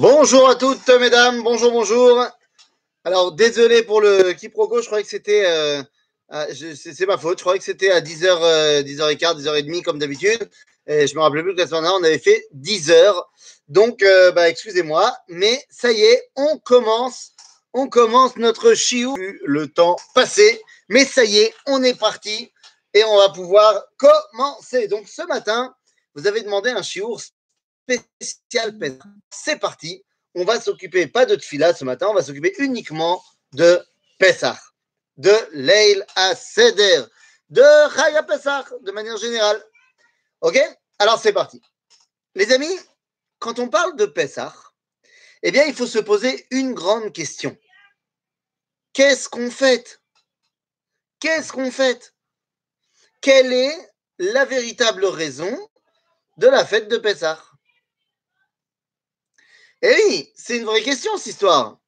Bonjour à toutes, mesdames. Bonjour, bonjour. Alors, désolé pour le quiproquo. Je croyais que c'était. euh, c'est ma faute. Je croyais que c'était à 10h, euh, 10h15, 10h30 comme d'habitude. Et je me rappelais plus que la semaine dernière, on avait fait 10h. Donc, euh, bah, excusez-moi. Mais ça y est, on commence. On commence notre chiou. Le temps passé. Mais ça y est, on est parti. Et on va pouvoir commencer. Donc, ce matin, vous avez demandé un chiour spécial. C'est parti. On va s'occuper pas de Tfila ce matin, on va s'occuper uniquement de Pessah, de Leil à Seder, de Chaya Pessah de manière générale. Ok? Alors c'est parti. Les amis, quand on parle de Pessah, eh bien il faut se poser une grande question. Qu'est-ce qu'on fait Qu'est-ce qu'on fait Quelle est la véritable raison de la fête de Pessah? Eh oui, c'est une vraie question, cette histoire.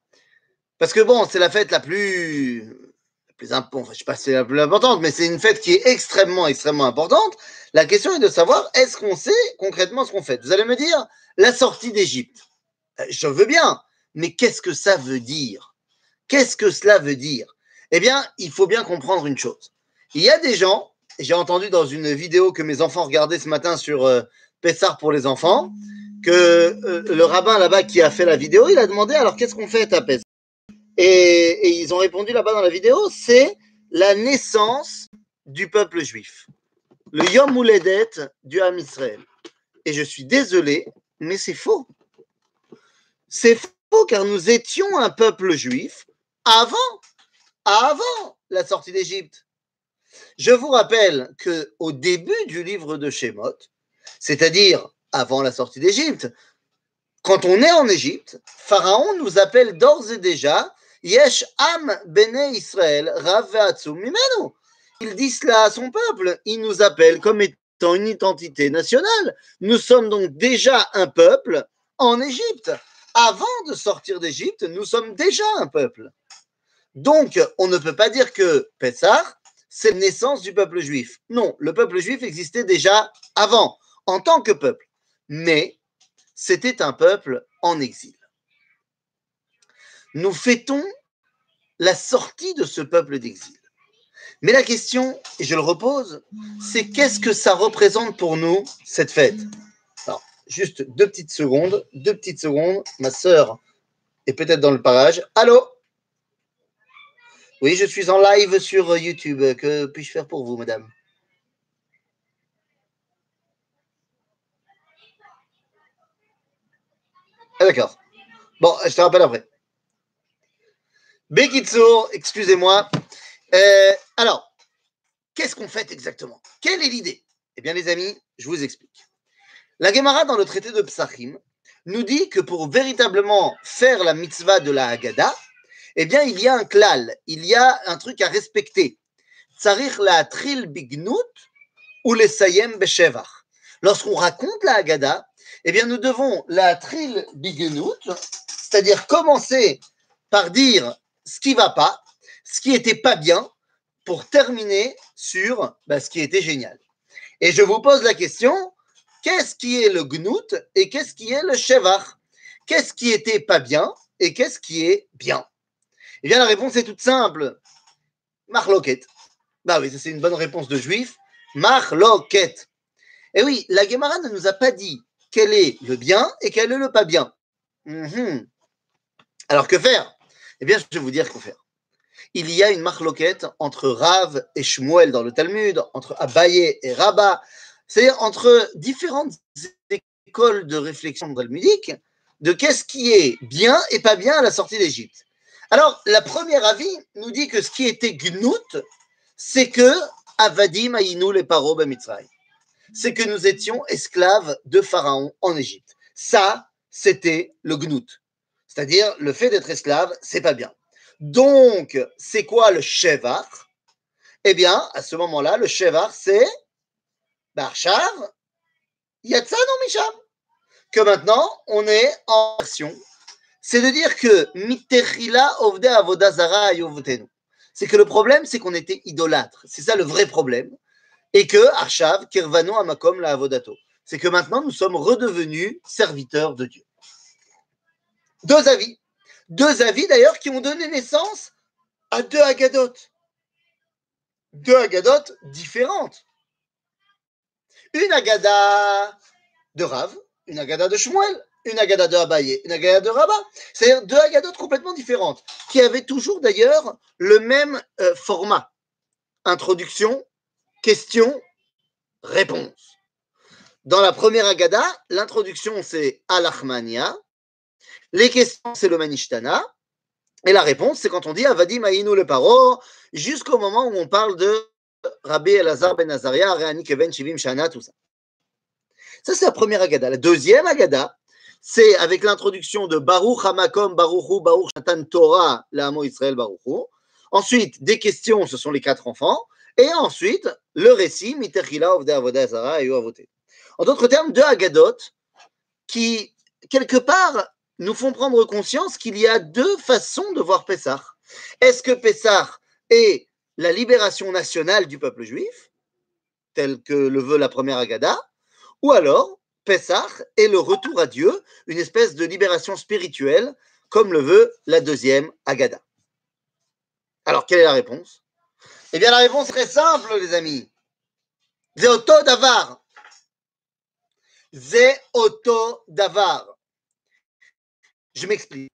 Parce que bon, c'est la fête la plus, la plus enfin, je sais pas si c'est la plus importante, mais c'est une fête qui est extrêmement, extrêmement importante. La question est de savoir, est-ce qu'on sait concrètement ce qu'on fait? Vous allez me dire, la sortie d'Égypte. Euh, Je veux bien, mais qu'est-ce que ça veut dire? Qu'est-ce que cela veut dire? Eh bien, il faut bien comprendre une chose. Il y a des gens, j'ai entendu dans une vidéo que mes enfants regardaient ce matin sur euh, Pessar pour les enfants, que euh, le rabbin là-bas qui a fait la vidéo, il a demandé alors qu'est-ce qu'on fait à et, ils ont répondu là-bas dans la vidéo, c'est la naissance du peuple juif, le Yom Houledet du Ham Israël. Et je suis désolé, mais c'est faux. C'est faux car nous étions un peuple juif avant, avant la sortie d'Égypte. Je vous rappelle que au début du livre de Shemot, c'est-à-dire avant la sortie d'Égypte, quand on est en Égypte, Pharaon nous appelle d'ores et déjà Yesh Am Bene Israël Rav mimenu. Il dit cela à son peuple. Il nous appelle comme étant une identité nationale. Nous sommes donc déjà un peuple en Égypte. Avant de sortir d'Égypte, nous sommes déjà un peuple. Donc, on ne peut pas dire que Pessah, c'est la naissance du peuple juif. Non, le peuple juif existait déjà avant, en tant que peuple. Mais c'était un peuple en exil. Nous fêtons la sortie de ce peuple d'exil. Mais la question, et je le repose, c'est qu'est-ce que ça représente pour nous, cette fête? Alors, juste deux petites secondes, deux petites secondes. Ma sœur est peut-être dans le parage. Allô? Oui, je suis en live sur YouTube. Que puis-je faire pour vous, madame? Ah, d'accord. Bon, je te rappelle après. Bekitsour, excusez-moi. Euh, alors, qu'est-ce qu'on fait exactement? Quelle est l'idée? Eh bien, les amis, je vous explique. La Gemara, dans le traité de Psachim, nous dit que pour véritablement faire la mitzvah de la Haggadah, eh bien, il y a un klal, il y a un truc à respecter. Tsarich la tril bignut ou les sayem beshevach. Lorsqu'on raconte la Haggadah, eh bien, nous devons la tril bignut, c'est-à-dire commencer par dire ce qui va pas, ce qui était pas bien, pour terminer sur bah, ce qui était génial. Et je vous pose la question, qu'est-ce qui est le gnout et qu'est-ce qui est le shevach Qu'est-ce qui était pas bien et qu'est-ce qui est bien? Eh bien, la réponse est toute simple. Marloquet. Bah oui, c'est une bonne réponse de juif. Marloquet. Et oui, la Gemara ne nous a pas dit quel est le bien et quel est le pas bien. Mhm. Alors que faire? Eh bien, je vais vous dire quoi faire. Il y a une marloquette entre Rav et Shmuel dans le Talmud, entre Abaye et Rabat, c'est-à-dire entre différentes écoles de réflexion talmudique de qu'est-ce qui est bien et pas bien à la sortie d'Égypte. Alors, la première avis nous dit que ce qui était gnout, c'est que Avadim Aïnou les paro Mitzrayim. C'est que nous étions esclaves de Pharaon en Égypte. Ça, c'était le gnout. C'est-à-dire, le fait d'être esclave, c'est pas bien. Donc, c'est quoi le shevar? Eh bien, à ce moment-là, le shevar, c'est Barshav, Yatsano Misham. Que maintenant, on est en version. C'est de dire que Mitechila Ovde Avodazara. C'est que le problème, c'est qu'on était idolâtres. C'est ça le vrai problème. Et que Arshav, Kirvano Amakom la Avodato. C'est que maintenant, nous sommes redevenus serviteurs de Dieu. deux avis. Deux avis d'ailleurs qui ont donné naissance à deux agadotes. Deux agadotes différentes. Une agada de Rav, une agada de Shmuel, une agada de Abaye, une agada de Rabat. C'est-à-dire deux agadotes complètement différentes, qui avaient toujours d'ailleurs le même euh, format. Introduction, question, réponse. Dans la première agada, l'introduction c'est Alachmania, les questions c'est le Manishtana, et la réponse c'est quand on dit Avadim Aïnou le Paro, jusqu'au moment où on parle de Rabbi Elazar ben Azaria, Reani Keven Shivim Shana, tout ça. Ça, c'est la première Agada. La deuxième Agada, c'est avec l'introduction de Baruch Hamakom, Baruchu, Baruch Shatan Torah, l'Amo Israël Baruchu. Ensuite, des questions, ce sont les quatre enfants. Et ensuite, le récit, En d'autres termes, deux Agadot qui, quelque part, nous font prendre conscience qu'il y a deux façons de voir Pessah. Est-ce que Pessah est la libération nationale du peuple juif, tel que le veut la première Agada, ou alors Pessah est le retour à Dieu, une espèce de libération spirituelle, comme le veut la deuxième Agada. Alors, quelle est la réponse? Eh bien, la réponse est très simple, les amis. Zéoto Davar. Zéoto Davar. Je m'explique.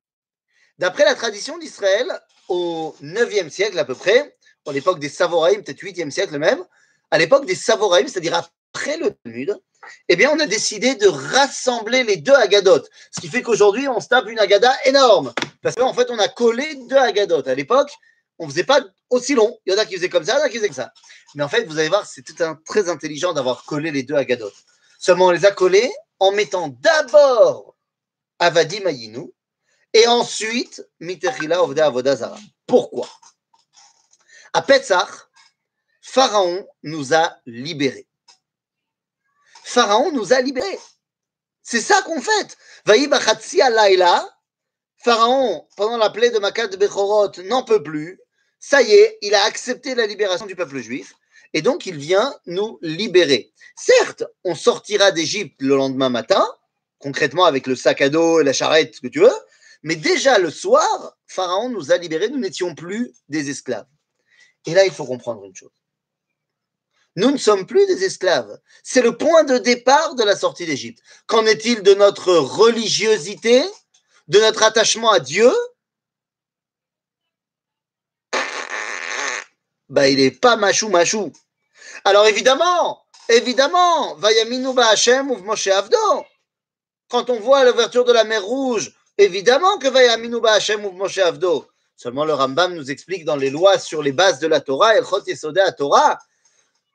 D'après la tradition d'Israël, au 9e siècle à peu près, à l'époque des Savoraïm, peut-être 8e siècle même, à l'époque des Savoraïm, c'est-à-dire après le Talmud, eh bien, on a décidé de rassembler les deux agadotes. Ce qui fait qu'aujourd'hui, on se tape une agada énorme. Parce qu'en fait, on a collé deux agadotes. À l'époque, on ne faisait pas aussi long. Il y en a qui faisaient comme ça, il y en a qui faisaient comme ça. Mais en fait, vous allez voir, c'est très intelligent d'avoir collé les deux agadotes. Seulement, on les a collés en mettant d'abord Avadi Mayinu et ensuite Mitechila Ovda Avodazara. Pourquoi? À Petzach, Pharaon nous a libérés. Pharaon nous a libérés. C'est ça qu'on fait. Laila, Pharaon, pendant la plaie de Makat de Bechorot, n'en peut plus. Ça y est, il a accepté la libération du peuple juif. Et donc, il vient nous libérer. Certes, on sortira d'Égypte le lendemain matin, concrètement avec le sac à dos et la charrette, ce que tu veux. Mais déjà le soir, Pharaon nous a libérés, nous n'étions plus des esclaves. Et là, il faut comprendre une chose. Nous ne sommes plus des esclaves. C'est le point de départ de la sortie d'Égypte. Qu'en est-il de notre religiosité, de notre attachement à Dieu Bah, il n'est pas machou machou. Alors évidemment, évidemment, Vayaminu Hashem ou Moshe Avdo. Quand on voit l'ouverture de la mer Rouge, évidemment que Vayaminu Hashem ou Moshe Avdo. Seulement, le Rambam nous explique dans les lois sur les bases de la Torah, Elchot Yesodé à Torah,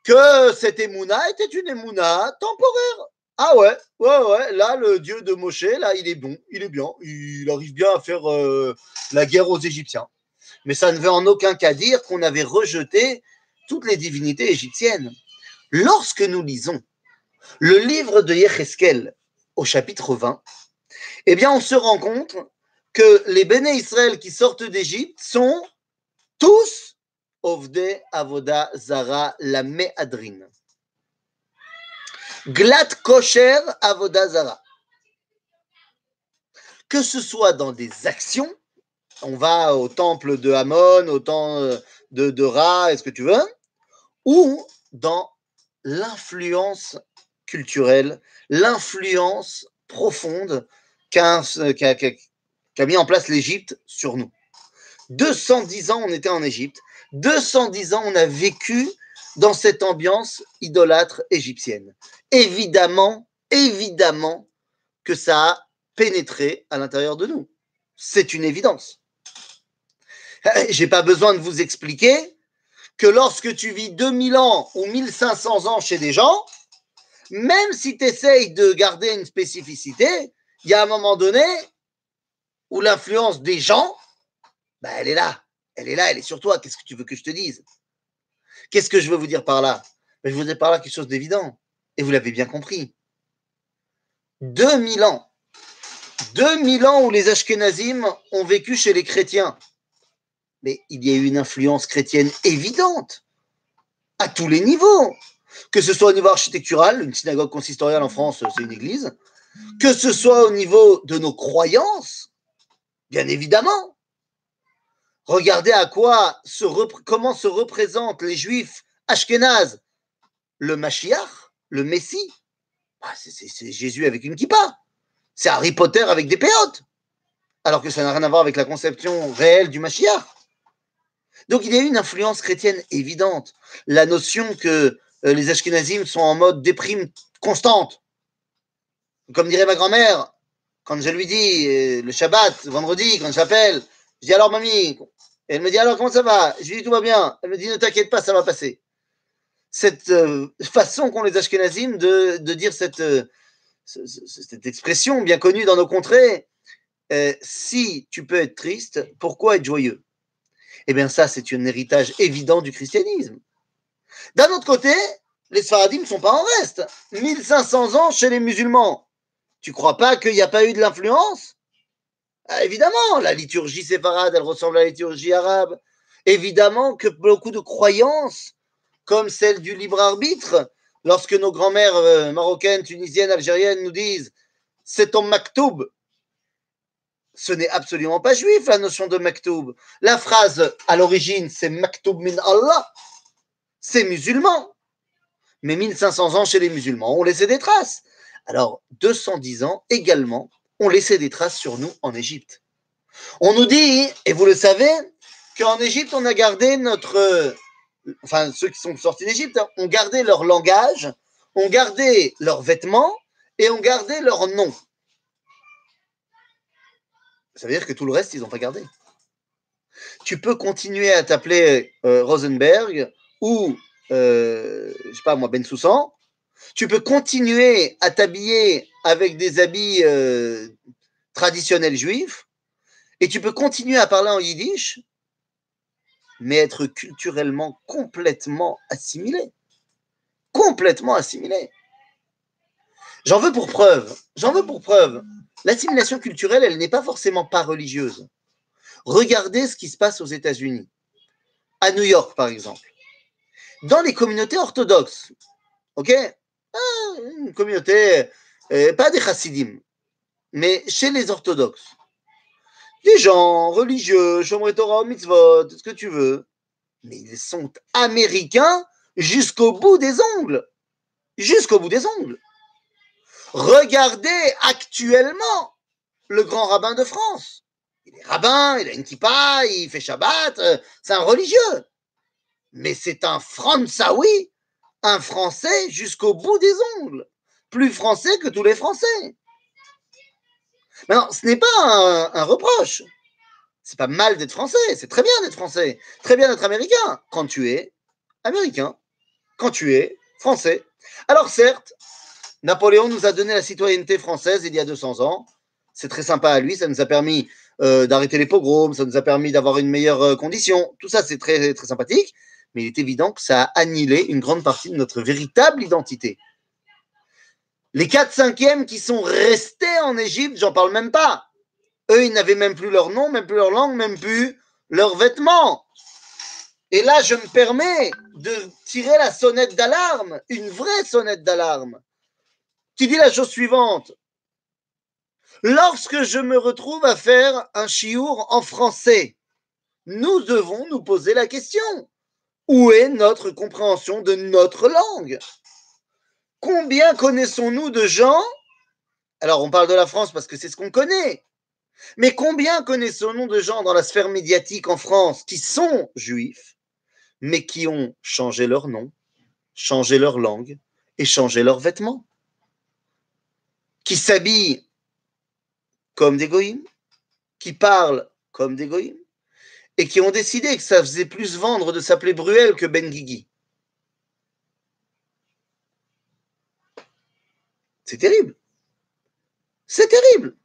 que cette émouna était une émouna temporaire. Ah ouais, ouais, ouais, là, le dieu de Moshe, là, il est bon, il est bien, il arrive bien à faire euh, la guerre aux Égyptiens. Mais ça ne veut en aucun cas dire qu'on avait rejeté toutes les divinités égyptiennes. Lorsque nous lisons le livre de Yecheskel au chapitre 20, eh bien, on se rend compte que les béné Israël qui sortent d'Égypte sont tous Ovde Avoda Zara la Me'adrin. Glat Kosher Avoda Zara. Que ce soit dans des actions, on va au temple de Hamon, au temple de, de Ra, est-ce que tu veux, ou dans l'influence culturelle, l'influence profonde qu'a mis en place l'Égypte sur nous. 210 ans, on était en Égypte. 210 ans, on a vécu dans cette ambiance idolâtre égyptienne. Évidemment, évidemment que ça a pénétré à l'intérieur de nous. C'est une évidence. Eh, j'ai pas besoin de vous expliquer que lorsque tu vis 2000 ans ou 1500 ans chez des gens, même si tu essayes de garder une spécificité, il y a un moment donné, où l'influence des gens, bah, elle est là. Elle est là, elle est sur toi. Qu'est-ce que tu veux que je te dise? Qu'est-ce que je veux vous dire par là? Je vous dire par là quelque chose d'évident. Et vous l'avez bien compris. 2000 ans. 2000 ans où les Ashkenazim ont vécu chez les chrétiens. Mais il y a eu une influence chrétienne évidente à tous les niveaux. Que ce soit au niveau architectural, une synagogue consistoriale en France, c'est une église. Que ce soit au niveau de nos croyances, Bien évidemment. Regardez à quoi se comment se représentent les juifs ashkénazes. Le Mashiach, le Messie, bah, c'est Jésus avec une kippa. C'est Harry Potter avec des péotes. Alors que ça n'a rien à voir avec la conception réelle du Mashiach. Donc il y a une influence chrétienne évidente. La notion que euh, les Ashkenazim sont en mode déprime constante. Comme dirait ma grand-mère, quand je lui dis euh, le Shabbat, vendredi, quand j'appelle, je dis alors mamie, elle me dit alors comment ça va? Je lui dis tout va bien. Elle me dit ne t'inquiète pas, ça va passer. Cette euh, façon qu'ont les Ashkenazim de, dire cette, cette expression bien connue dans nos contrées, si tu peux être triste, pourquoi être joyeux? Eh bien ça, c'est un héritage évident du christianisme. D'un autre côté, les Sfaradim ne sont pas en reste. 1500 ans chez les musulmans. Tu crois pas qu'il n'y a pas eu de l'influence? Ah, Évidemment, la liturgie séfarade, elle ressemble à la liturgie arabe. Évidemment que beaucoup de croyances, comme celle du libre arbitre, lorsque nos grands-mères euh, marocaines, tunisiennes, algériennes nous disent c'est ton maktoub, ce n'est absolument pas juif la notion de maktoub. La phrase à l'origine c'est maktoub min Allah, c'est musulman. Mais 1500 ans chez les musulmans ont laissé des traces. Alors, 210 ans également ont laissé des traces sur nous en Égypte. On nous dit, et vous le savez, qu'en Égypte, on a gardé notre. Enfin, ceux qui sont sortis d'Égypte hein, ont gardé leur langage, ont gardé leurs vêtements et ont gardé leur nom. Ça veut dire que tout le reste, ils n'ont pas gardé. Tu peux continuer à t'appeler euh, Rosenberg ou, euh, je sais pas moi, Ben Soussan, tu peux continuer à t'habiller avec des habits euh, traditionnels juifs, et tu peux continuer à parler en yiddish, mais être culturellement complètement assimilé. Complètement assimilé. J'en veux pour preuve, j'en veux pour preuve. L'assimilation culturelle, elle n'est pas forcément pas religieuse. Regardez ce qui se passe aux États-Unis, à New York par exemple dans les communautés orthodoxes, ok? Ah, Une communauté, euh, pas des chassidim, mais chez les orthodoxes. Des gens religieux, Shomre Torah, mitzvot, ce que tu veux, mais ils sont américains jusqu'au bout des ongles. Jusqu'au bout des ongles. Regardez actuellement le grand rabbin de France. Il est rabbin, il a une kippa, il fait Shabbat, euh, c'est un religieux mais c'est un Françaoui, un Français jusqu'au bout des ongles, plus français que tous les Français. Maintenant, ce n'est pas un, un reproche. C'est pas mal d'être français, c'est très bien d'être français, très bien d'être américain, quand tu es américain, quand tu es français. Alors certes, Napoléon nous a donné la citoyenneté française il y a 200 ans. C'est très sympa à lui, ça nous a permis euh, d'arrêter les pogroms, ça nous a permis d'avoir une meilleure euh, condition. Tout ça, c'est très, très sympathique mais il est évident que ça a annihilé une grande partie de notre véritable identité. Les 4 cinquièmes qui sont restés en Égypte, j'en parle même pas. Eux, ils n'avaient même plus leur nom, même plus leur langue, même plus leurs vêtements. Et là, je me permets de tirer la sonnette d'alarme, une vraie sonnette d'alarme, qui dit la chose suivante. Lorsque je me retrouve à faire un chiour en français, nous devons nous poser la question où est notre compréhension de notre langue? Combien connaissons-nous de gens? Alors, on parle de la France parce que c'est ce qu'on connaît. Mais combien connaissons-nous de gens dans la sphère médiatique en France qui sont juifs, mais qui ont changé leur nom, changé leur langue et changé leurs vêtements? Qui s'habillent comme des goïms, qui parlent comme des goïms, et qui ont décidé que ça faisait plus vendre de s'appeler Bruel que Ben Guigui. C'est terrible. C'est terrible.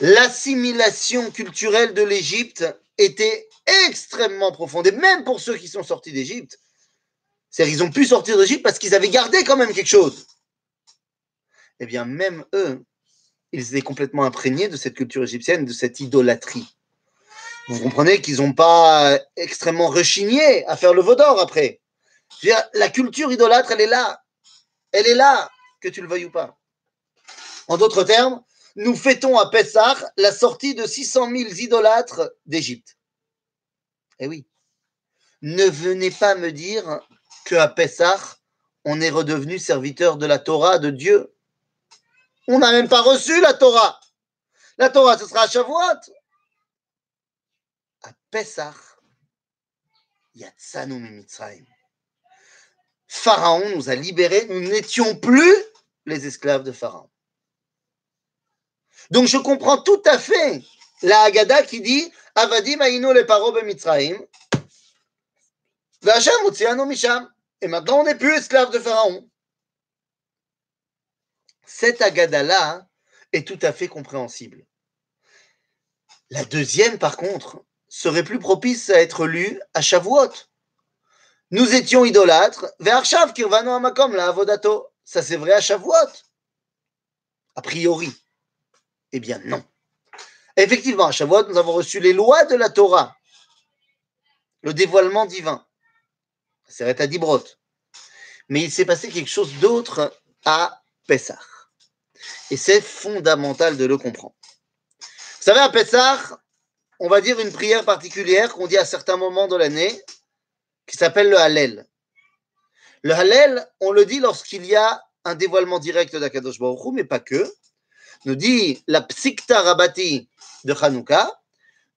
L'assimilation culturelle de l'Égypte était extrêmement profonde. Et même pour ceux qui sont sortis d'Égypte, c'est-à-dire qu'ils ont pu sortir d'Égypte parce qu'ils avaient gardé quand même quelque chose. Eh bien, même eux, ils étaient complètement imprégnés de cette culture égyptienne, de cette idolâtrie. Vous comprenez qu'ils n'ont pas extrêmement rechigné à faire le veau d'or après. la culture idolâtre, elle est là. Elle est là, que tu le veuilles ou pas. En d'autres termes, nous fêtons à Pessah la sortie de 600 000 idolâtres d'Égypte. Eh oui. Ne venez pas me dire qu'à Pessah, on est redevenu serviteur de la Torah de Dieu. On n'a même pas reçu la Torah. La Torah, ce sera à Shavuot. À Pessah, Yatsanu Mitzrayim. Pharaon nous a libérés, nous n'étions plus les esclaves de Pharaon. Donc je comprends tout à fait la Haggadah qui dit Avadim aïno le paro Mitzrayim. Misham. Et maintenant on n'est plus esclaves de Pharaon. Cette Haggadah-là est tout à fait compréhensible. La deuxième, par contre, serait plus propice à être lue à Shavuot. Nous étions idolâtres, la avodato. Ça c'est vrai à Shavuot. A priori. Eh bien non. Effectivement, à Shavuot, nous avons reçu les lois de la Torah, le dévoilement divin. C'est à Dibrot. Mais il s'est passé quelque chose d'autre à Pessah. Et c'est fondamental de le comprendre. Vous savez, à Pessah, on va dire une prière particulière qu'on dit à certains moments de l'année, qui s'appelle le Hallel. Le Hallel, on le dit lorsqu'il y a un dévoilement direct d'Akadosh Baruch mais pas que. Nous dit la Psikta Rabati de Hanouka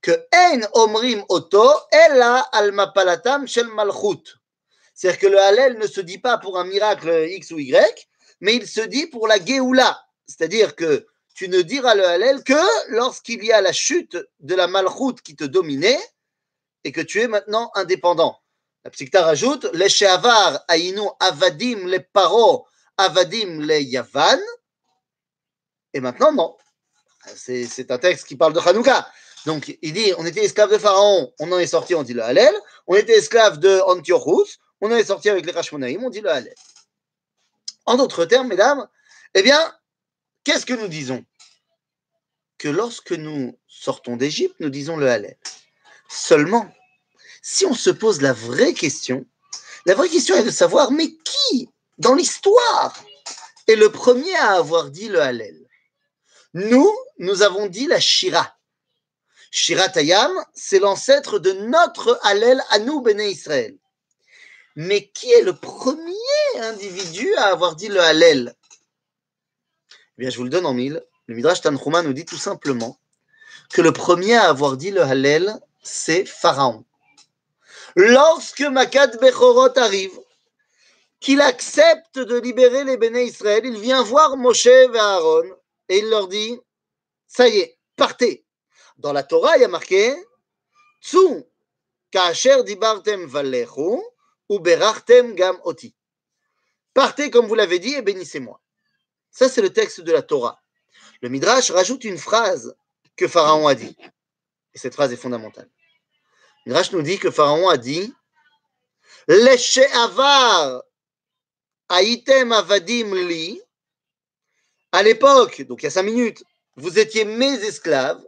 que En Omrim Oto Ella al Mapalatam Shel Malchut. C'est-à-dire que le Hallel ne se dit pas pour un miracle X ou Y, mais il se dit pour la Géoula. C'est-à-dire que tu ne diras le Hallel que lorsqu'il y a la chute de la Malchut qui te dominait et que tu es maintenant indépendant. La Psikta rajoute Les Sheavar Aïnu Avadim les Paro Avadim les Yavan. Et maintenant, non. C'est un texte qui parle de Hanouka. Donc, il dit on était esclave de Pharaon, on en est sorti, on dit le Hallel. On était esclave de Antiochus, on en est sorti avec les Rashmonaïm, on dit le Hallel. En d'autres termes, mesdames, eh bien, Qu'est-ce que nous disons? Que lorsque nous sortons d'Égypte, nous disons le Hallel. Seulement, si on se pose la vraie question, la vraie question est de savoir, mais qui, dans l'histoire, est le premier à avoir dit le Hallel? Nous, nous avons dit la Shira. Shira Tayam, c'est l'ancêtre de notre Hallel à nous, Béné Israël. Mais qui est le premier individu à avoir dit le Hallel? Eh je vous le donne en mille. Le Midrash Tanchuma nous dit tout simplement que le premier à avoir dit le Hallel, c'est Pharaon. Lorsque Makad Bechorot arrive, qu'il accepte de libérer les béné Israël, il vient voir Moshe et Aaron et il leur dit Ça y est, partez. Dans la Torah, il y a marqué Tsu Kacher dibartem valechu ou gam oti. Partez comme vous l'avez dit et bénissez-moi. Ça, c'est le texte de la Torah. Le Midrash rajoute une phrase que Pharaon a dit. Et cette phrase est fondamentale. Le Midrash nous dit que Pharaon a dit avadim li. À l'époque, donc il y a cinq minutes, vous étiez mes esclaves.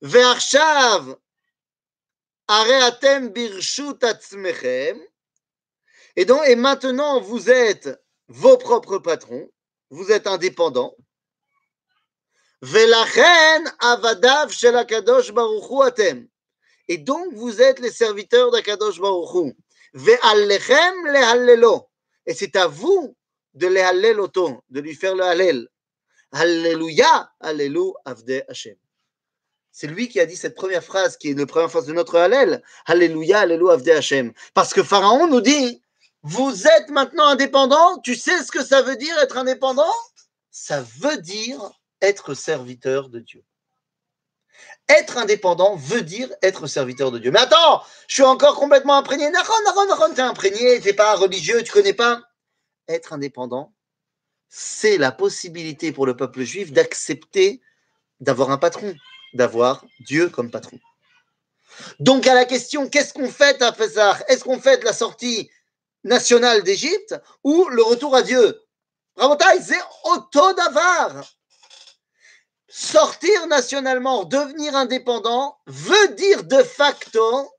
Birshut. Et donc, et maintenant, vous êtes vos propres patrons vous êtes indépendant. avadav atem. Et donc vous êtes les serviteurs d'Akadosh Baruch Ve'allechem lehallelo. Et c'est à vous de le auto, de lui faire le hallel. Alléluia, allélu avde Hashem. C'est lui qui a dit cette première phrase, qui est la première phrase de notre hallel. Alléluia, allélu avde Hashem. Parce que Pharaon nous dit, vous êtes maintenant indépendant. Tu sais ce que ça veut dire être indépendant? Ça veut dire être serviteur de Dieu. Être indépendant veut dire être serviteur de Dieu. Mais attends, je suis encore complètement imprégné. Tu t'es imprégné, t'es pas religieux, tu connais pas. Être indépendant, c'est la possibilité pour le peuple juif d'accepter d'avoir un patron, d'avoir Dieu comme patron. Donc à la question, qu'est-ce qu'on fait à Pessah Est-ce qu'on fait la sortie? National d'Égypte ou le retour à Dieu. Rabotai, c'est auto d'avar. Sortir nationalement, devenir indépendant, veut dire de facto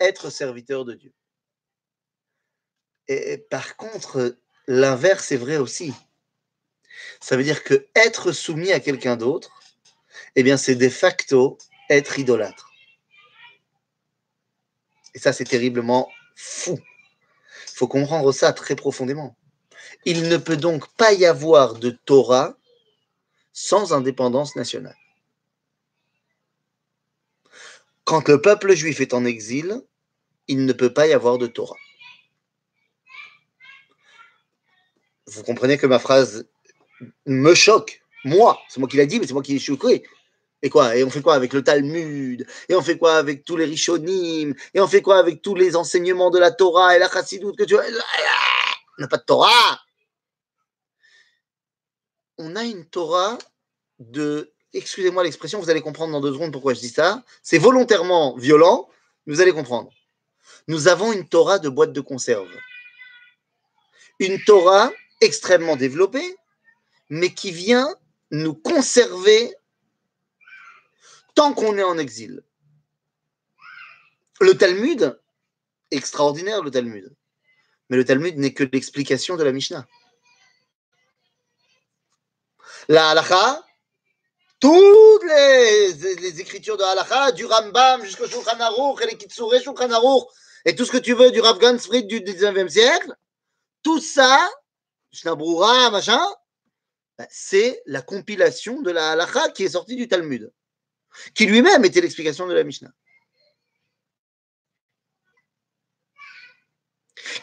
être serviteur de Dieu. Et par contre, l'inverse est vrai aussi. Ça veut dire que être soumis à quelqu'un d'autre, eh bien, c'est de facto être idolâtre. Et ça, c'est terriblement fou. Faut comprendre ça très profondément. Il ne peut donc pas y avoir de Torah sans indépendance nationale. Quand le peuple juif est en exil, il ne peut pas y avoir de Torah. Vous comprenez que ma phrase me choque. Moi, c'est moi qui l'a dit, mais c'est moi qui l'ai choqué. Et quoi? Et on fait quoi avec le Talmud? Et on fait quoi avec tous les Rishonim? Et on fait quoi avec tous les enseignements de la Torah et la Chassidoute que tu On n'a pas de Torah On a une Torah de. Excusez-moi l'expression, vous allez comprendre dans deux secondes pourquoi je dis ça. C'est volontairement violent, vous allez comprendre. Nous avons une Torah de boîte de conserve. Une Torah extrêmement développée, mais qui vient nous conserver tant qu'on est en exil. Le Talmud, extraordinaire le Talmud, mais le Talmud n'est que l'explication de la Mishnah. La halacha, toutes les, écritures de halacha, du Rambam jusqu'au Shulchan Aruch, et les Kitsure Shulchan Aruch, et tout ce que tu veux du Rav Gansfried du 19e siècle, tout ça, machin, ben, c'est la compilation de la halacha qui est sortie du Talmud qui lui-même était l'explication de la Mishnah.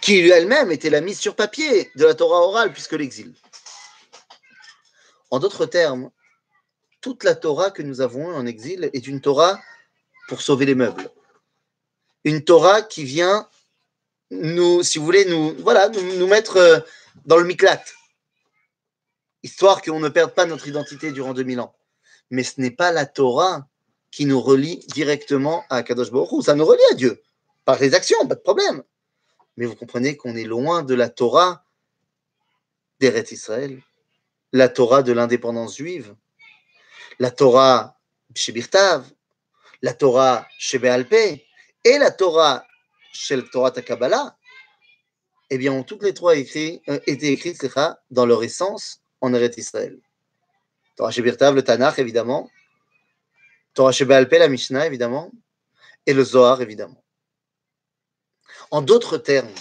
Qui lui-même était la mise sur papier de la Torah orale, puisque l'exil. En d'autres termes, toute la Torah que nous avons en exil est une Torah pour sauver les meubles. Une Torah qui vient nous, si vous voulez, nous, voilà, nous, mettre euh, dans le miklat, histoire qu'on ne perde pas notre identité durant 2000 ans mais ce n'est pas la Torah qui nous relie directement à Kadosh Baruch Ça nous relie à Dieu par les actions, pas de problème. Mais vous comprenez qu'on est loin de la Torah d'Eret Israël, la Torah de l'indépendance juive, la Torah chez Birtav, la Torah chez Béalpé et la Torah chez le Torah Takabala, eh bien, toutes les trois écrits, euh, été écrites dans leur essence en Eret Israël. Torah Shebirtav, le Tanakh, évidemment. Torah Shebealpe, la Mishnah, évidemment. Et le Zohar, évidemment. En d'autres termes,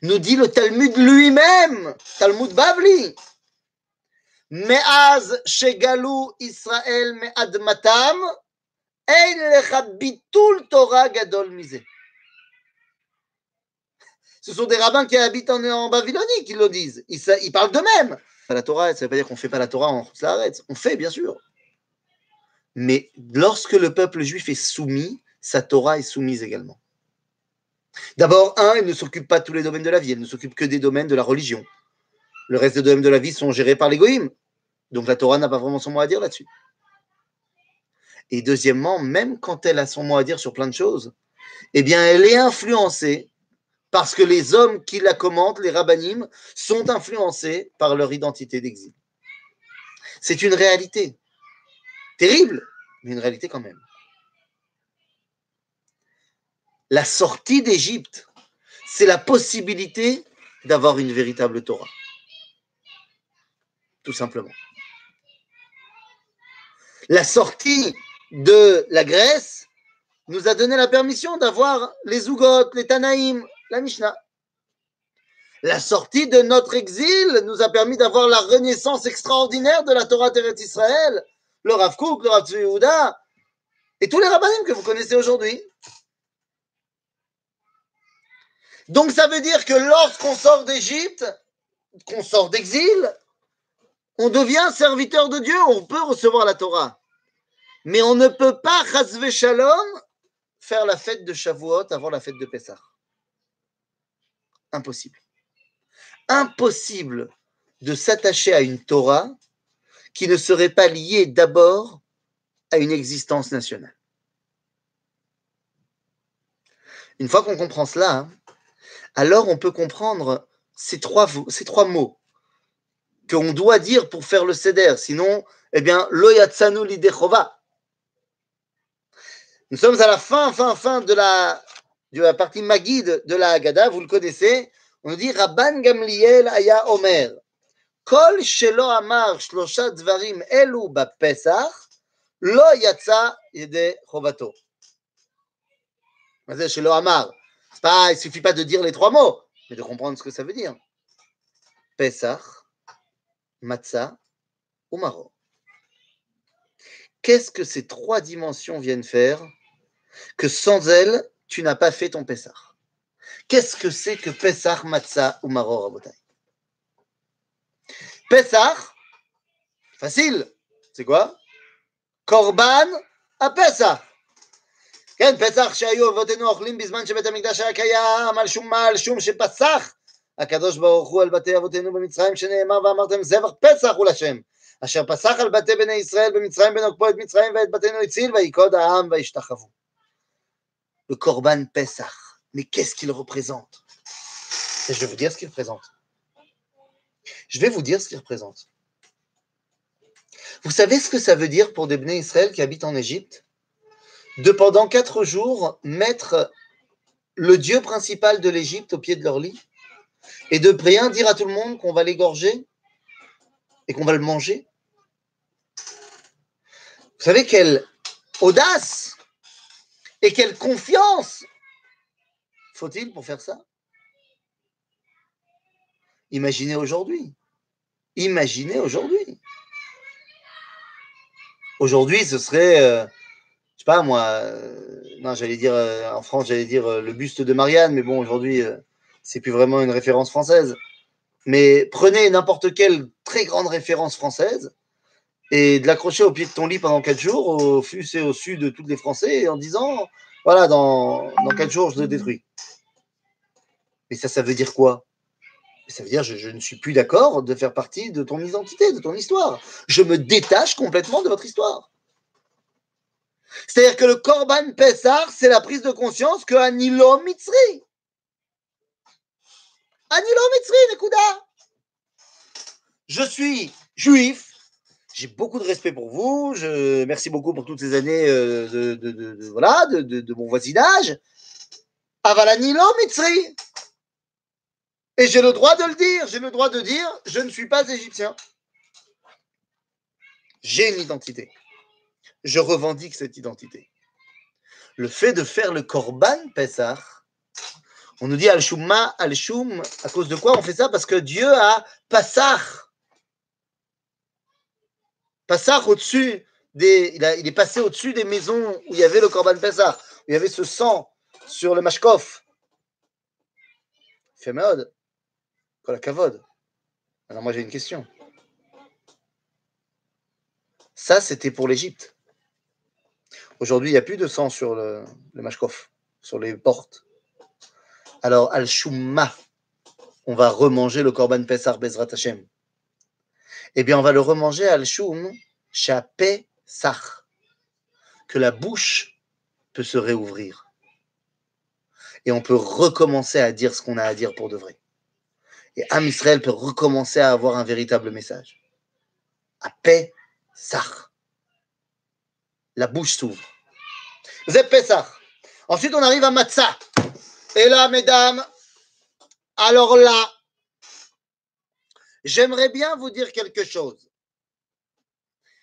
nous dit le Talmud lui-même, Talmud Bavli, Me'az shegalu Israël Torah gadol mise. Ce sont des rabbins qui habitent en, en Babylonie qui le disent. Ils, ils parlent d'eux-mêmes la Torah, ça ne veut pas dire qu'on ne fait pas la Torah en On fait, bien sûr. Mais lorsque le peuple juif est soumis, sa Torah est soumise également. D'abord, un, elle ne s'occupe pas de tous les domaines de la vie, elle ne s'occupe que des domaines de la religion. Le reste des domaines de la vie sont gérés par l'égoïme. Donc la Torah n'a pas vraiment son mot à dire là-dessus. Et deuxièmement, même quand elle a son mot à dire sur plein de choses, eh bien, elle est influencée parce que les hommes qui la commentent, les rabbinim, sont influencés par leur identité d'exil. C'est une réalité. Terrible, mais une réalité quand même. La sortie d'Égypte, c'est la possibilité d'avoir une véritable Torah. Tout simplement. La sortie de la Grèce nous a donné la permission d'avoir les Zougot, les Tanaïm, la Mishnah. La sortie de notre exil nous a permis d'avoir la renaissance extraordinaire de la Torah Terre Israël, le Rav le Rav Yehuda, et tous les rabbinim que vous connaissez aujourd'hui. Donc ça veut dire que lorsqu'on sort d'Égypte, qu'on sort d'exil, on devient serviteur de Dieu, on peut recevoir la Torah. Mais on ne peut pas, shalom, faire la fête de Shavuot avant la fête de Pessah. Impossible. Impossible de s'attacher à une Torah qui ne serait pas liée d'abord à une existence nationale. Une fois qu'on comprend cela, alors on peut comprendre ces trois, mots qu'on doit dire pour faire le seder. Sinon, eh bien, lo yatsanu. Nous sommes à la fin, fin, fin de la, de la partie Magid de la Haggadah, vous le connaissez, on dit Rabban Gamliel Aya Omer. Kol Shelo Amar Shlosha Dvarim Elu Pesach, Lo Yatsa Yede Chovato. Shelo Amar. Pas, il ne suffit pas de dire les trois mots, mais de comprendre ce que ça veut dire. Pesach, Matzah ou Qu'est-ce que ces trois dimensions viennent faire que sans elles, tu n'as pas fait ton Pesach Qu'est-ce que c'est que Pesach, matzah ou maror, Rabotai? Pesach, facile, c'est quoi? Korban à Pesach. כן, פסח שהיו אבותינו אוכלים בזמן שבית המקדש היה קיים, על שום מה, על שום שפסח הקדוש ברוך הוא על בתי אבותינו במצרים, שנאמר ואמרתם זבח פסח הוא לשם, אשר פסח על בתי בני ישראל במצרים בנוקפו את מצרים ואת בתינו הציל, ויקוד העם וישתחוו. Le Corban Pesach, mais qu'est-ce qu'il représente? Je vais vous dire ce qu'il représente. Je vais vous dire ce qu'il représente. Vous savez ce que ça veut dire pour des Bnei Israël qui habitent en Égypte? De pendant quatre jours mettre le dieu principal de l'Égypte au pied de leur lit et de rien dire à tout le monde qu'on va l'égorger et qu'on va le manger? Vous savez quelle audace et quelle confiance faut-il pour faire ça? Imaginez aujourd'hui. Imaginez aujourd'hui. Aujourd'hui, ce serait, euh, je sais pas moi, euh, non, j'allais dire, euh, en France, j'allais dire le buste de Marianne, mais bon, aujourd'hui, c'est plus vraiment une référence française. Mais prenez n'importe quelle très grande référence française et de l'accrocher au pied de ton lit pendant quatre jours, au fus et au sud de tous les Français, en disant, voilà, dans, dans quatre jours, je le détruis. Mais ça, ça veut dire quoi? Ça veut dire je, je ne suis plus d'accord de faire partie de ton identité, de ton histoire. Je me détache complètement de votre histoire. C'est-à-dire que le Korban Pessar, c'est la prise de conscience que Anilo Mitzri. Anilo Mitzri, Nekuda. Je suis juif. J'ai beaucoup de respect pour vous. Je merci beaucoup pour toutes ces années euh, de, voilà de, mon voisinage. Aval Anilo Mitzri. Et j'ai le droit de le dire. J'ai le droit de dire je ne suis pas égyptien. J'ai une identité je revendique cette identité. Le fait de faire le Korban Pessah, on nous dit Al-Shumma, Al-Shum, à cause de quoi on fait ça? Parce que Dieu a Passach. Passach au-dessus des. Il, est passé au-dessus des maisons où il y avait le Korban Pessah, où il y avait ce sang sur le Mashkof. Féméode. Kol Kavod. Alors moi j'ai une question. Ça, c'était pour l'Égypte. Aujourd'hui, il n'y a plus de sang sur le, le Mashkof, sur les portes. Alors, Al-Shumma, on va remanger le Korban Pesach Bezrat Hashem. Eh bien, on va le remanger Al-Shum Pesach. Que la bouche peut se réouvrir. Et on peut recommencer à dire ce qu'on a à dire pour de vrai. Et Am Israël peut recommencer à avoir un véritable message. À Pesach la bouche s'ouvre. C'est Pessah. Ensuite, on arrive à Matzah. Et là, mesdames, alors là, j'aimerais bien vous dire quelque chose.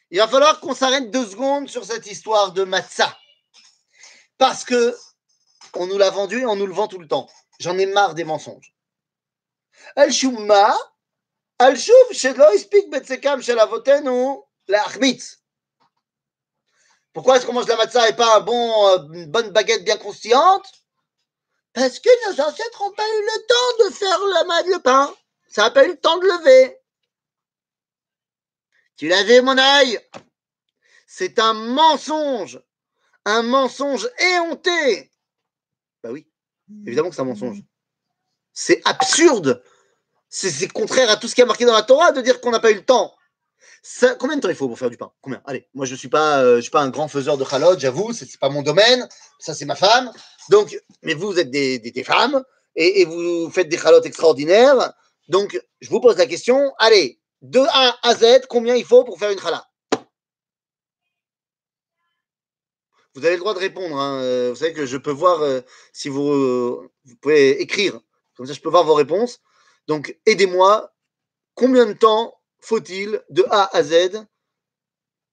Il va falloir qu'on s'arrête deux secondes sur cette histoire de Matzah. Parce que on nous l'a vendu et on nous le vend tout le temps. J'en ai marre des mensonges. Al-Shumma, Al-Shum, Shelo Betsekam Shel Avotenu, la Achmitz. Pourquoi est-ce qu'on mange la matzah et pas un bon, euh, une bonne baguette bien croustillante? Parce que nos ancêtres n'ont pas eu le temps de faire le, ma- le pain. Ça n'a pas eu le temps de lever. Tu l'as vu, mon œil? C'est un mensonge. Un mensonge éhonté. Bah oui, évidemment que c'est un mensonge. C'est absurde. C'est contraire à tout ce qui est marqué dans la Torah de dire qu'on n'a pas eu le temps. Combien de temps il faut pour faire du pain? Combien? Allez, moi je ne suis, pas, euh, suis pas un grand faiseur de chalot, j'avoue, c'est c'est pas mon domaine, ça c'est ma femme. Donc, mais vous, vous êtes des, femmes et, vous faites des chalotes extraordinaires. Donc, je vous pose la question, allez, de A à Z, combien il faut pour faire une chala Vous avez le droit de répondre. hein, euh, Vous savez que je peux voir euh, si vous, euh, vous pouvez écrire. Comme ça, je peux voir vos réponses. Donc, aidez-moi. combien de temps faut-il de A à Z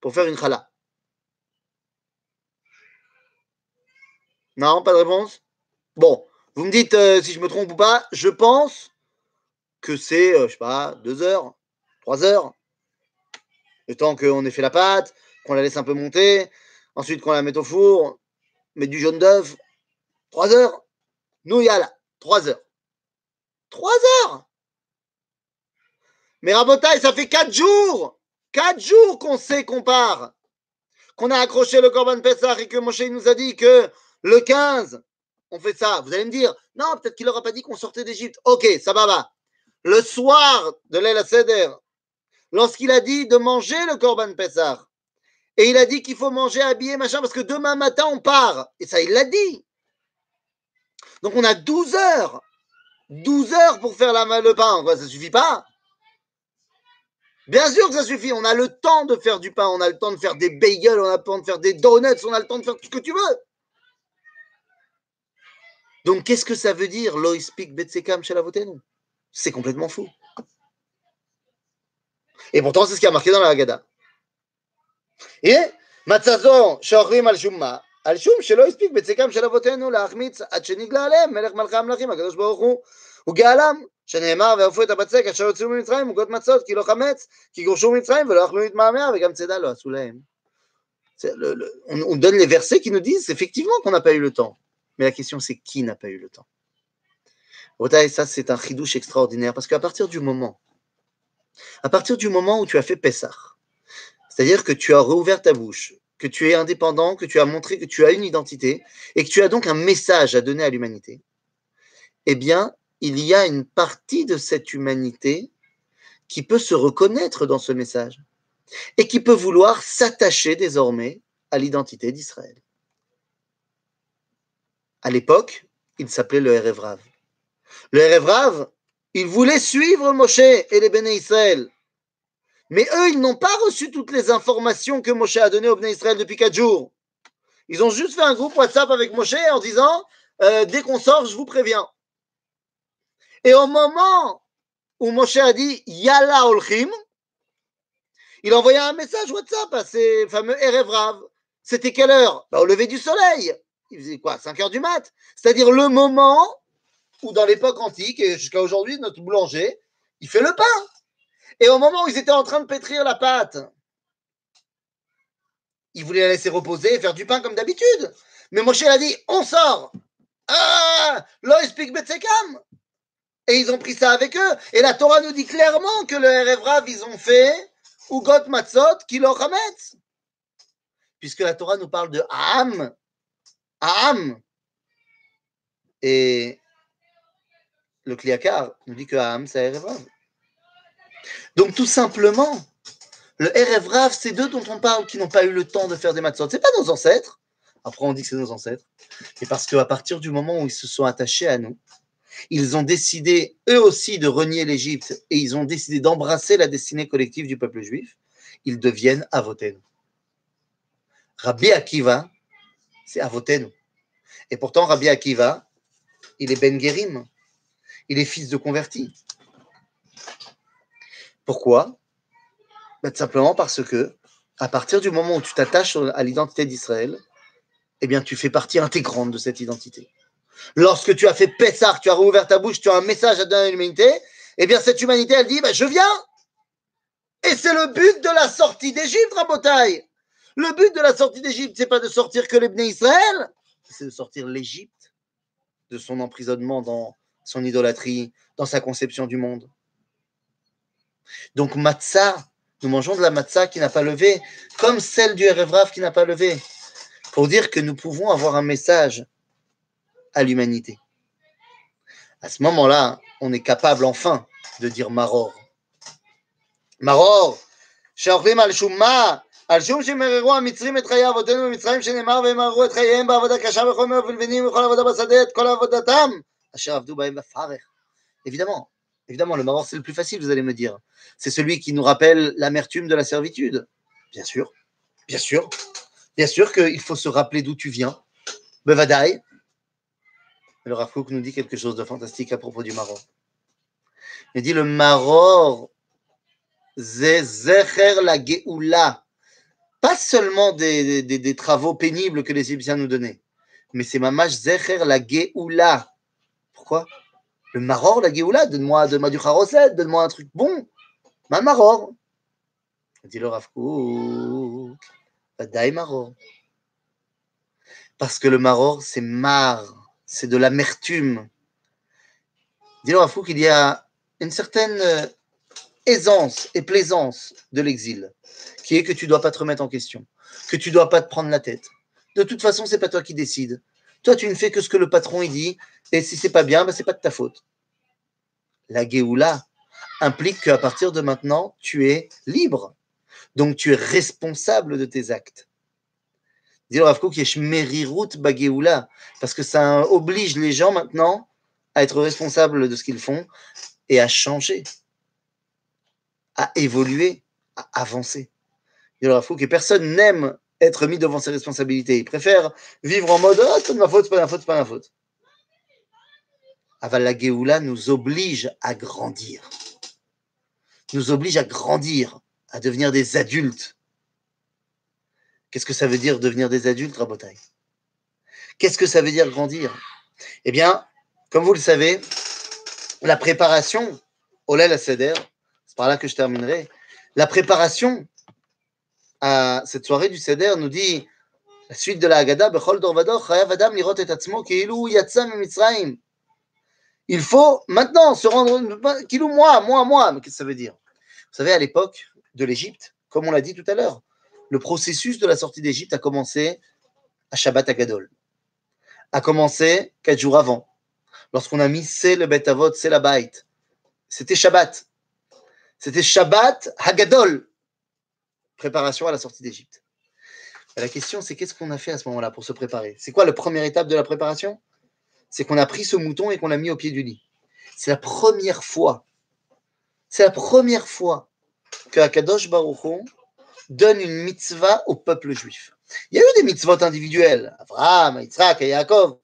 pour faire une chala Non, pas de réponse? Bon, vous me dites si je me trompe ou pas. Je pense que c'est, euh, je sais pas, deux heures, trois heures. Le temps qu'on ait fait la pâte, qu'on la laisse un peu monter, ensuite qu'on la mette au four, mettre du jaune d'œuf. Trois heures. Nous, y a trois heures. Trois heures Mais Rabotaille, ça fait quatre jours Quatre jours qu'on sait qu'on part Qu'on a accroché le Corban Pessah et que Moshe nous a dit que le 15, on fait ça. Vous allez me dire, non, peut-être qu'il n'aura pas dit qu'on sortait d'Égypte. Ok, ça va, va. Le soir de l'El Seder, lorsqu'il a dit de manger le Corban Pessah, et il a dit qu'il faut manger habillé, machin, parce que demain matin, on part. Et ça, il l'a dit. Donc, on a 12 heures. 12 heures pour faire le pain. Ça suffit pas Bien sûr que ça suffit. On a le temps de faire du pain. On a le temps de faire des bagels. On a le temps de faire des donuts. On a le temps de faire tout ce que tu veux. Donc, qu'est-ce que ça veut dire, Loispik Betsekam chez la C'est complètement fou. Et pourtant, c'est ce qui a marqué dans la Haggadah. Et, Matzazo, Shorim al-Shumma, al-Shum, שלא הספיק בצקם של אבותינו להחמיץ עד שנגלה עליהם מלך מלכי המלכים, הקדוש ברוך הוא, וגאלם, שנאמר, וערפו את הבצק אשר יוצאו ממצרים, עוגות מצות, כי לא חמץ, כי גורשו ממצרים ולא אכלו מתמהמה, וגם צידה לא עשו להם. On donne les versets qui nous disent effectivement qu'on n'a pas eu le temps. Mais la question, c'est qui n'a pas eu le temps Et ça, c'est un chidouche extraordinaire parce qu'à partir du moment, à partir du moment où tu as fait Pessah, c'est-à-dire que tu as rouvert ta bouche, que tu es indépendant, que tu as montré que tu as une identité et que tu as donc un message à donner à l'humanité, eh bien, il y a une partie de cette humanité qui peut se reconnaître dans ce message et qui peut vouloir s'attacher désormais à l'identité d'Israël. À l'époque, il s'appelait le Erevrav. Le Erevrav, il voulait suivre Moshe et les Béné Israël. Mais eux, ils n'ont pas reçu toutes les informations que Moshe a données aux Béné Israël depuis quatre jours. Ils ont juste fait un groupe WhatsApp avec Moshe en disant euh, Dès qu'on sort, je vous préviens. Et au moment où Moshe a dit Yalla Olchim, il a envoyé un message WhatsApp à ces fameux Erevrav. C'était quelle heure? Bah, Au lever du soleil il faisait quoi? 5 heures du mat C'est-à-dire le moment dans l'époque antique, et jusqu'à aujourd'hui, notre boulanger, il fait le pain. Et au moment où ils étaient en train de pétrir la pâte, il voulait la laisser reposer et faire du pain comme d'habitude. Mais Moshe a dit on sort Ah Loïspik Betsekam Et ils ont pris ça avec eux. Et la Torah nous dit clairement que le RF ils ont fait Ugot Matzot Kilo Hametz. Puisque la Torah nous parle de Ham, Aham. Et le Kliakar nous dit que Aham, c'est Erevrav. Donc tout simplement, le Erevrav, c'est d'eux dont on parle qui n'ont pas eu le temps de faire des matzot. Ce pas nos ancêtres. Après, on dit que c'est nos ancêtres. Et parce qu'à partir du moment où ils se sont attachés à nous, ils ont décidé eux aussi de renier l'Égypte et ils ont décidé d'embrasser la destinée collective du peuple juif, ils deviennent Avoten. Rabbi Akiva, c'est Avotenu. Et pourtant, Rabbi Akiva, il est Ben Gerim. Il est fils de converti. Pourquoi? Ben, Simplement parce que, à partir du moment où tu t'attaches à l'identité d'Israël, eh bien, tu fais partie intégrante de cette identité. Lorsque tu as fait Pessah, tu as rouvert ta bouche, tu as un message à donner à l'humanité, eh bien, cette humanité, elle dit, ben, je viens. Et c'est le but de la sortie d'Égypte, Rabotaille. Le but de la sortie d'Égypte, c'est pas de sortir que les Israël, c'est de sortir l'Égypte de son emprisonnement dans son idolâtrie, dans sa conception du monde. Donc matzah, nous mangeons de la matzah qui n'a pas levé, comme celle du Erevrav qui n'a pas levé, pour dire que nous pouvons avoir un message à l'humanité. À ce moment-là, on est capable enfin de dire Maror. Maror, al Shumma, על שום שמררו המצרים את חיי אבותינו במצרים שנאמר והם הררו את חייהם בעבודה קשה בכל מיני ולבנים ובכל עבודה בשדה את כל עבודתם Évidemment, évidemment, le mort, c'est le plus facile, vous allez me dire. C'est celui qui nous rappelle l'amertume de la servitude. Bien sûr, bien sûr, bien sûr qu'il faut se rappeler d'où tu viens. Bevadaï. Le Rafouk nous dit quelque chose de fantastique à propos du Maror. Il dit le Maror, Zecher la Geoula. Pas seulement des, des, travaux pénibles que les Égyptiens nous donnaient, mais c'est Mamash Zecher la Geoula. Pourquoi Le Maror, la Geoula, donne-moi donne du Charoset, donne-moi un truc bon. Ma Maror. Dit le Rav Maror. Parce que le Maror, c'est mar, c'est de l'amertume. Dit le Rav qu'il y a une certaine euh, aisance et plaisance de l'exil, qui est que tu ne dois pas te remettre en question, que tu ne dois pas te prendre la tête. De toute façon, c'est pas toi qui décides. Toi, tu ne fais que ce que le patron il dit, et si c'est pas bien, ben, c'est pas de ta faute. La Géoula implique qu'à partir de maintenant, tu es libre. Donc, tu es responsable de tes actes. Dis Rav Kook, Bagéoula, parce que ça oblige les gens maintenant à être responsables de ce qu'ils font et à changer à évoluer, à avancer. Il aura fou que personne n'aime être mis devant ses responsabilités. Il préfère vivre en mode Ah, c'est de ma faute, c'est pas de ma faute, c'est pas de ma faute. Aval nous oblige à grandir. Nous oblige à grandir, à devenir des adultes. Qu'est-ce que ça veut dire devenir des adultes, Rabotai? Qu'est-ce que ça veut dire grandir? Eh bien, comme vous le savez, la préparation au lait la Seder, par là que je terminerai. La préparation à cette soirée du Seder nous dit la suite de la Haggadah, il faut maintenant se rendre, kilou moi, moi, moi, mais qu'est-ce que ça veut dire? Vous savez, à l'époque de l'Égypte, comme on l'a dit tout à l'heure, le processus de la sortie d'Égypte a commencé à Shabbat Agadol, a commencé quatre jours avant, lorsqu'on a mis c'est le Bet Avot, c'est la Bait. C'était Shabbat. C'était Shabbat Hagadol, préparation à la sortie d'Égypte. La question, c'est qu'est-ce qu'on a fait à ce moment-là pour se préparer? C'est quoi la première étape de la préparation? C'est qu'on a pris ce mouton et qu'on l'a mis au pied du lit. C'est la première fois, c'est la première fois que Akadosh Baruch donne une mitzvah au peuple juif. Il y a eu des mitzvot individuelles, Abraham, Yitzhak et Yaakov,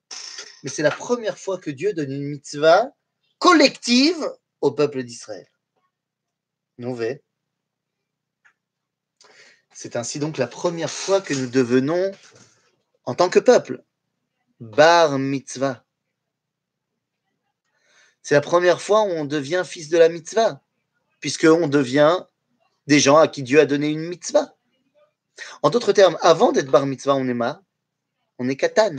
mais c'est la première fois que Dieu donne une mitzvah collective au peuple d'Israël. C'est ainsi donc la première fois que nous devenons, en tant que peuple, bar mitzvah. C'est la première fois où on devient fils de la mitzvah, puisqu'on devient des gens à qui Dieu a donné une mitzvah. En d'autres termes, avant d'être bar mitzvah, on est ma, on est katan.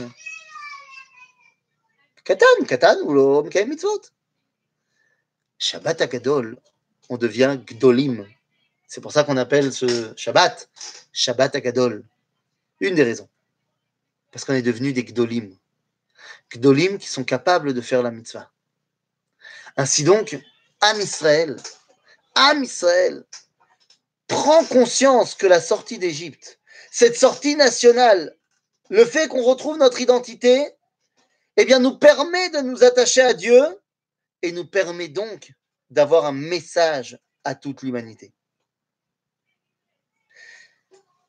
Katan, katan ou le mitzvot. Shabbat Agadol, on devient Gdolim. C'est pour ça qu'on appelle ce Shabbat Shabbat Agadol. Une des raisons. Parce qu'on est devenu des Gdolim. Gdolim qui sont capables de faire la mitzvah. Ainsi donc, Am Israël, Am Israël, prend conscience que la sortie d'Égypte, cette sortie nationale, le fait qu'on retrouve notre identité, eh bien, nous permet de nous attacher à Dieu et nous permet donc d'avoir un message à toute l'humanité.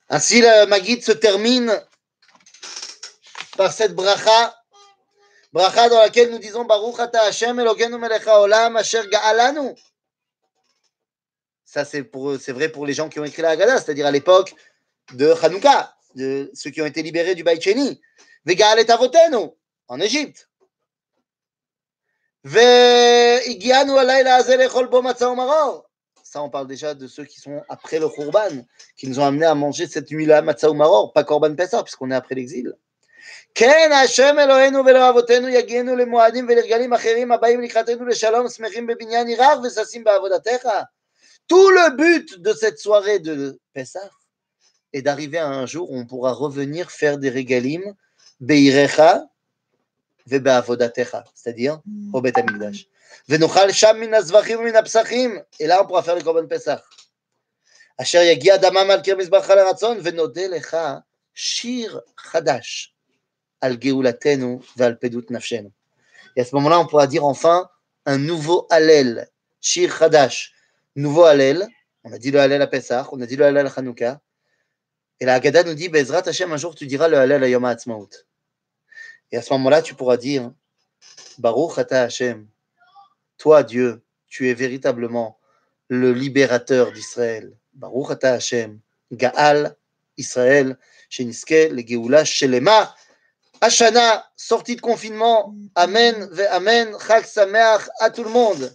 Ainsi, la Maguide se termine par cette bracha, bracha dans laquelle nous disons Baruch ata Hashem Elokeinu melech haolam asher ga'alanu. Ça, c'est, vrai pour les gens qui ont écrit la Haggadah, c'est-à-dire à, l'époque de Hanouka, de ceux qui ont été libérés du Baït Sheni. Ve'ga'alet avotenu, en Égypte. Ça, on parle déjà de ceux qui sont après le Khurban, qui nous ont amenés à manger cette nuit-là, Matzah Maror, pas Korban Pessah, puisqu'on est après l'exil. כן, השם אלוהינו ולא אבותינו יגיענו למועדים ולרגלים אחרים הבאים לקראתנו לשלום, שמחים בבניין ירח וששים בעבודתך. Tout le but de cette soirée de Pessah est d'arriver à un jour où on pourra revenir faire des régalim, beirecha, c'est-à-dire mm. au Beth Amikdash. Et là, on pourra faire le Korban Pesach. אשר יגיע דמם על קיר מזבחך לרצון, ונודה לך שיר חדש על גאולתנו ועל פדות נפשנו. Et à ce moment-là, on pourra dire enfin un nouveau Hallel, Shir Khadash, nouveau Hallel. On a dit le Hallel à Pesach, on a dit le Hallel à Hanouka. Et la Haggadah nous dit, Bezrat Hashem, un jour tu diras le Hallel à Yom HaAtzmaut. Et à ce moment-là, tu pourras dire Baruch Ata Hashem, toi Dieu, tu es véritablement le libérateur d'Israël. Baruch ata Hashem, Gaal Israël, Sheniske, le Geoula Shelema. Ashana, sortie de confinement. Amen, ve Amen, Chag Sameach à tout le monde.